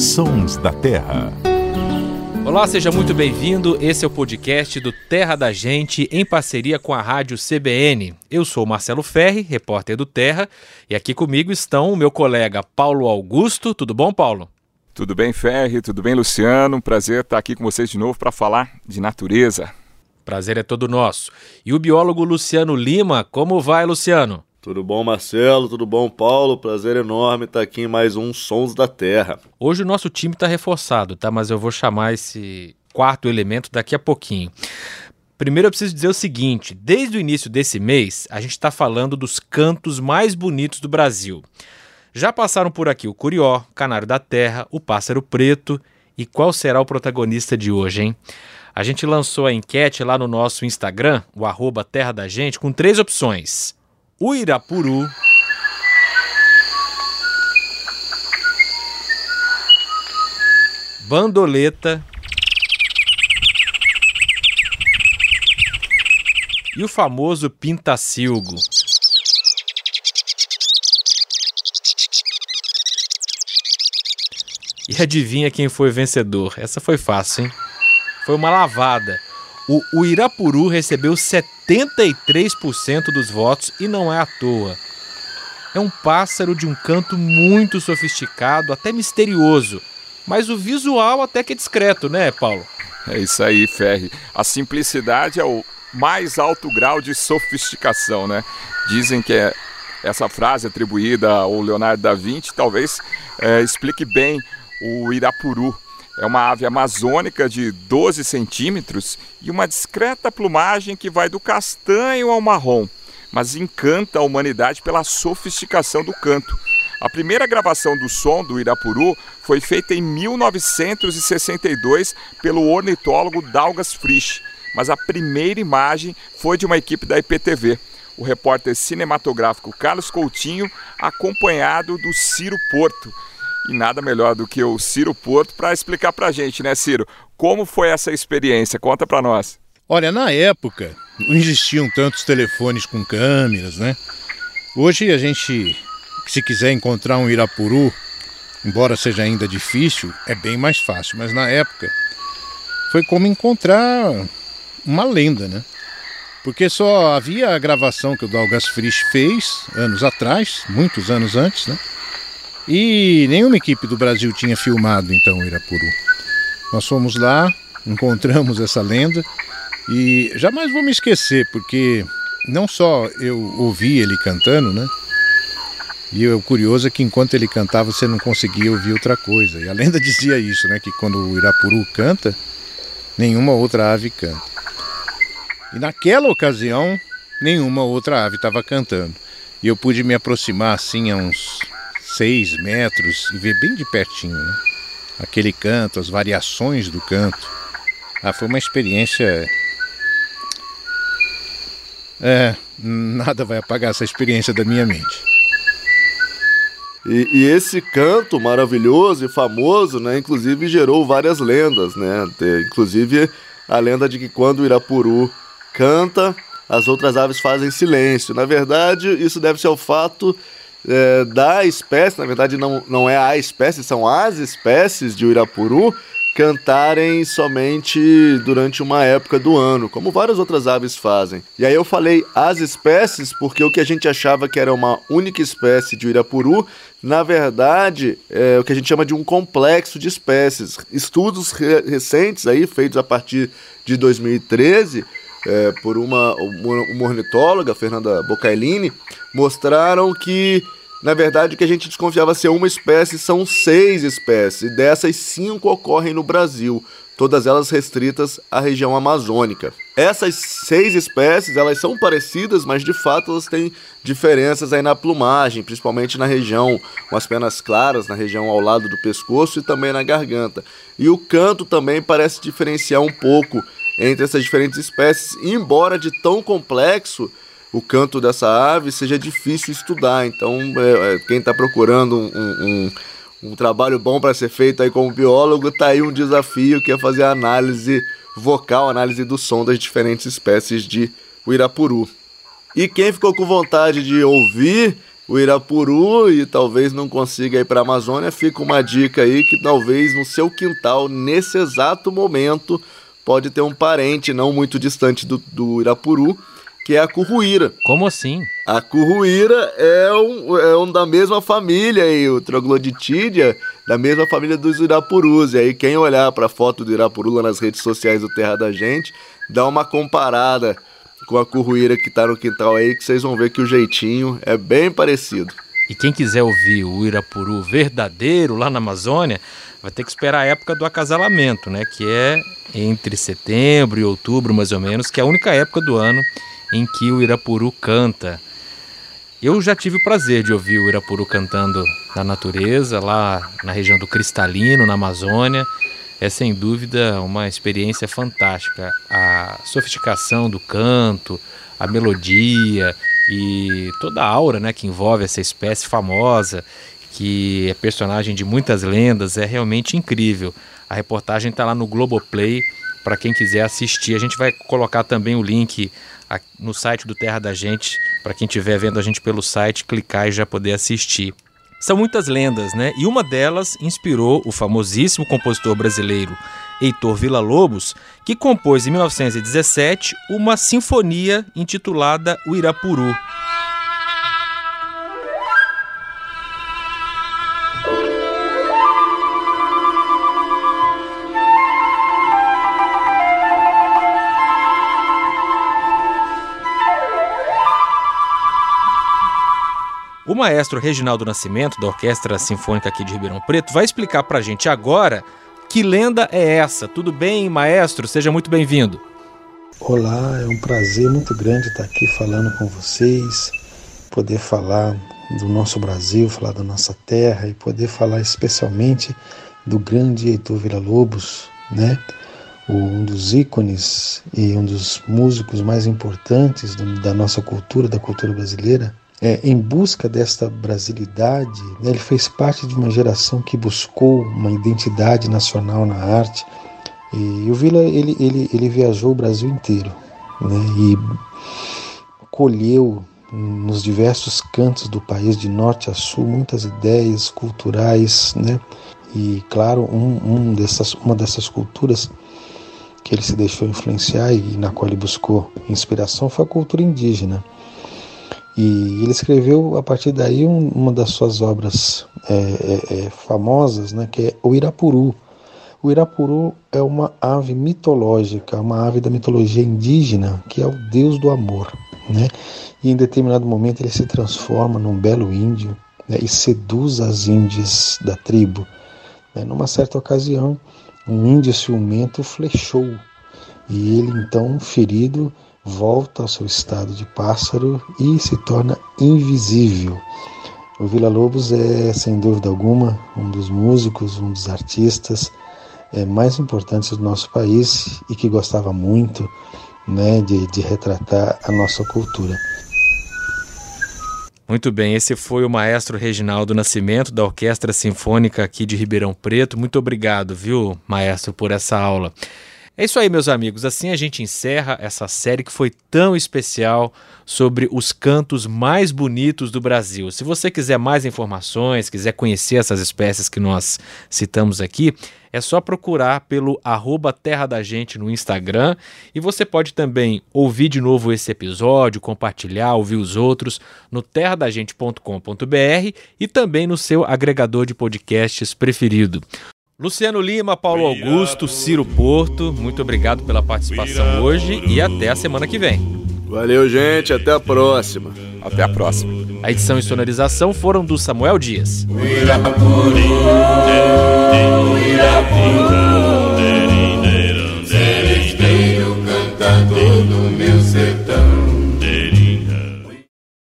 Sons da Terra. Olá, seja muito bem-vindo. Esse é o podcast do Terra da Gente em parceria com a Rádio CBN. Eu sou Marcelo Ferri, repórter do Terra, e aqui comigo estão o meu colega Paulo Augusto. Tudo bom, Paulo? Tudo bem, Ferri? Tudo bem, Luciano? Prazer estar aqui com vocês de novo para falar de natureza. Prazer é todo nosso. E o biólogo Luciano Lima, como vai, Luciano? Tudo bom, Marcelo? Tudo bom, Paulo? Prazer enorme estar aqui em mais um Sons da Terra. Hoje o nosso time está reforçado, tá? Mas eu vou chamar esse quarto elemento daqui a pouquinho. Primeiro eu preciso dizer o seguinte: desde o início desse mês, a gente está falando dos cantos mais bonitos do Brasil. Já passaram por aqui o curió, canário da terra, o pássaro preto. E qual será o protagonista de hoje, hein? A gente lançou a enquete lá no nosso Instagram, o arroba Terra da Gente, com três opções Uirapuru, Bandoleta e o famoso Pintacilgo. E adivinha quem foi vencedor? Essa foi fácil, hein? Foi uma lavada. O, o Irapuru recebeu 73% dos votos e não é à toa. É um pássaro de um canto muito sofisticado, até misterioso, mas o visual até que é discreto, né, Paulo? É isso aí, Ferri. A simplicidade é o mais alto grau de sofisticação, né? Dizem que é essa frase atribuída ao Leonardo da Vinci talvez é, explique bem o Irapuru, é uma ave amazônica de 12 centímetros e uma discreta plumagem que vai do castanho ao marrom, mas encanta a humanidade pela sofisticação do canto. A primeira gravação do som do Irapuru foi feita em 1962 pelo ornitólogo Dalgas Frisch, mas a primeira imagem foi de uma equipe da IPTV. O repórter cinematográfico Carlos Coutinho, acompanhado do Ciro Porto. E nada melhor do que o Ciro Porto para explicar para a gente, né, Ciro? Como foi essa experiência? Conta para nós. Olha, na época não existiam tantos telefones com câmeras, né? Hoje a gente, se quiser encontrar um Irapuru, embora seja ainda difícil, é bem mais fácil. Mas na época foi como encontrar uma lenda, né? Porque só havia a gravação que o Dalgas Frisch fez anos atrás, muitos anos antes, né? E nenhuma equipe do Brasil tinha filmado então o Irapuru. Nós fomos lá, encontramos essa lenda e jamais vou me esquecer, porque não só eu ouvi ele cantando, né? E o curioso é que enquanto ele cantava você não conseguia ouvir outra coisa. E a lenda dizia isso, né? Que quando o Irapuru canta, nenhuma outra ave canta. E naquela ocasião, nenhuma outra ave estava cantando. E eu pude me aproximar assim a uns seis metros e ver bem de pertinho né? aquele canto, as variações do canto. Ah, foi uma experiência. É, nada vai apagar essa experiência da minha mente. E, e, esse canto maravilhoso e famoso, né, inclusive gerou várias lendas, né? Inclusive a lenda de que quando o Irapuru canta, as outras aves fazem silêncio. Na verdade, isso deve ser ao fato é, da espécie, na verdade não, não é a espécie, são as espécies de Uirapuru cantarem somente durante uma época do ano, como várias outras aves fazem. E aí eu falei as espécies porque o que a gente achava que era uma única espécie de Uirapuru, na verdade é o que a gente chama de um complexo de espécies. Estudos re recentes aí feitos a partir de 2013 é, por uma, uma ornitóloga, Fernanda Bocailini, mostraram que, na verdade, que a gente desconfiava ser uma espécie são seis espécies, e dessas cinco ocorrem no Brasil, todas elas restritas à região amazônica. Essas seis espécies, elas são parecidas, mas de fato elas têm diferenças aí na plumagem, principalmente na região com as penas claras, na região ao lado do pescoço e também na garganta. E o canto também parece diferenciar um pouco entre essas diferentes espécies, embora de tão complexo o canto dessa ave seja difícil estudar. Então, é, é, quem está procurando um, um, um, trabalho bom para ser feito aí como biólogo, está aí um desafio que é fazer a análise vocal, análise do som das diferentes espécies de Uirapuru. E quem ficou com vontade de ouvir o Irapuru e talvez não consiga ir para a Amazônia, fica uma dica aí que talvez no seu quintal, nesse exato momento, pode ter um parente não muito distante do, do Irapuru, que é a curruíra. Como assim? A curruíra é um, é um da mesma família aí, o Trogloditídea, da mesma família dos Irapurus. E aí quem olhar para a foto do Irapuru lá nas redes sociais do Terra da Gente, dá uma comparada com a curruíra que está no quintal aí, que vocês vão ver que o jeitinho é bem parecido. E quem quiser ouvir o Irapuru verdadeiro lá na Amazônia, vai ter que esperar a época do acasalamento, né? Que é entre setembro e outubro, mais ou menos, que é a única época do ano em que o Irapuru canta. Eu já tive o prazer de ouvir o Irapuru cantando na natureza, lá na região do Cristalino, na Amazônia. É sem dúvida uma experiência fantástica. A sofisticação do canto, a melodia e toda a aura né, que envolve essa espécie famosa, que é personagem de muitas lendas, é realmente incrível. A reportagem está lá no Globoplay para quem quiser assistir. A gente vai colocar também o link no site do Terra da Gente, para quem estiver vendo a gente pelo site, clicar e já poder assistir. São muitas lendas, né? E uma delas inspirou o famosíssimo compositor brasileiro Heitor Villa-Lobos, que compôs em 1917 uma sinfonia intitulada O Irapuru. O maestro Reginaldo Nascimento, da Orquestra Sinfônica aqui de Ribeirão Preto, vai explicar para a gente agora que lenda é essa. Tudo bem, maestro? Seja muito bem-vindo. Olá, é um prazer muito grande estar aqui falando com vocês, poder falar do nosso Brasil, falar da nossa terra e poder falar especialmente do grande Heitor Villa-Lobos, né? um dos ícones e um dos músicos mais importantes da nossa cultura, da cultura brasileira, é, em busca desta brasilidade, né, ele fez parte de uma geração que buscou uma identidade nacional na arte. E o Vila ele, ele, ele viajou o Brasil inteiro né, e colheu nos diversos cantos do país, de norte a sul, muitas ideias culturais, né? E claro, um, um dessas, uma dessas culturas que ele se deixou influenciar e na qual ele buscou inspiração foi a cultura indígena. E ele escreveu a partir daí um, uma das suas obras é, é, é, famosas, né, que é o Irapuru. O Irapuru é uma ave mitológica, uma ave da mitologia indígena, que é o deus do amor. Né? E em determinado momento ele se transforma num belo índio né, e seduz as índias da tribo. Né? Numa certa ocasião, um índio ciumento flechou e ele então, ferido, volta ao seu estado de pássaro e se torna invisível. O Vila Lobos é, sem dúvida alguma, um dos músicos, um dos artistas é, mais importantes do nosso país e que gostava muito né, de, de retratar a nossa cultura. Muito bem, esse foi o maestro Reginaldo Nascimento, da Orquestra Sinfônica aqui de Ribeirão Preto. Muito obrigado, viu, maestro, por essa aula. É isso aí, meus amigos. Assim a gente encerra essa série que foi tão especial sobre os cantos mais bonitos do Brasil. Se você quiser mais informações, quiser conhecer essas espécies que nós citamos aqui, é só procurar pelo arroba Terra da Gente no Instagram e você pode também ouvir de novo esse episódio, compartilhar, ouvir os outros no terradagente.com.br e também no seu agregador de podcasts preferido. Luciano Lima, Paulo Augusto, Ciro Porto, muito obrigado pela participação hoje e até a semana que vem. Valeu, gente, até a próxima. Até a próxima. A edição e sonorização foram do Samuel Dias.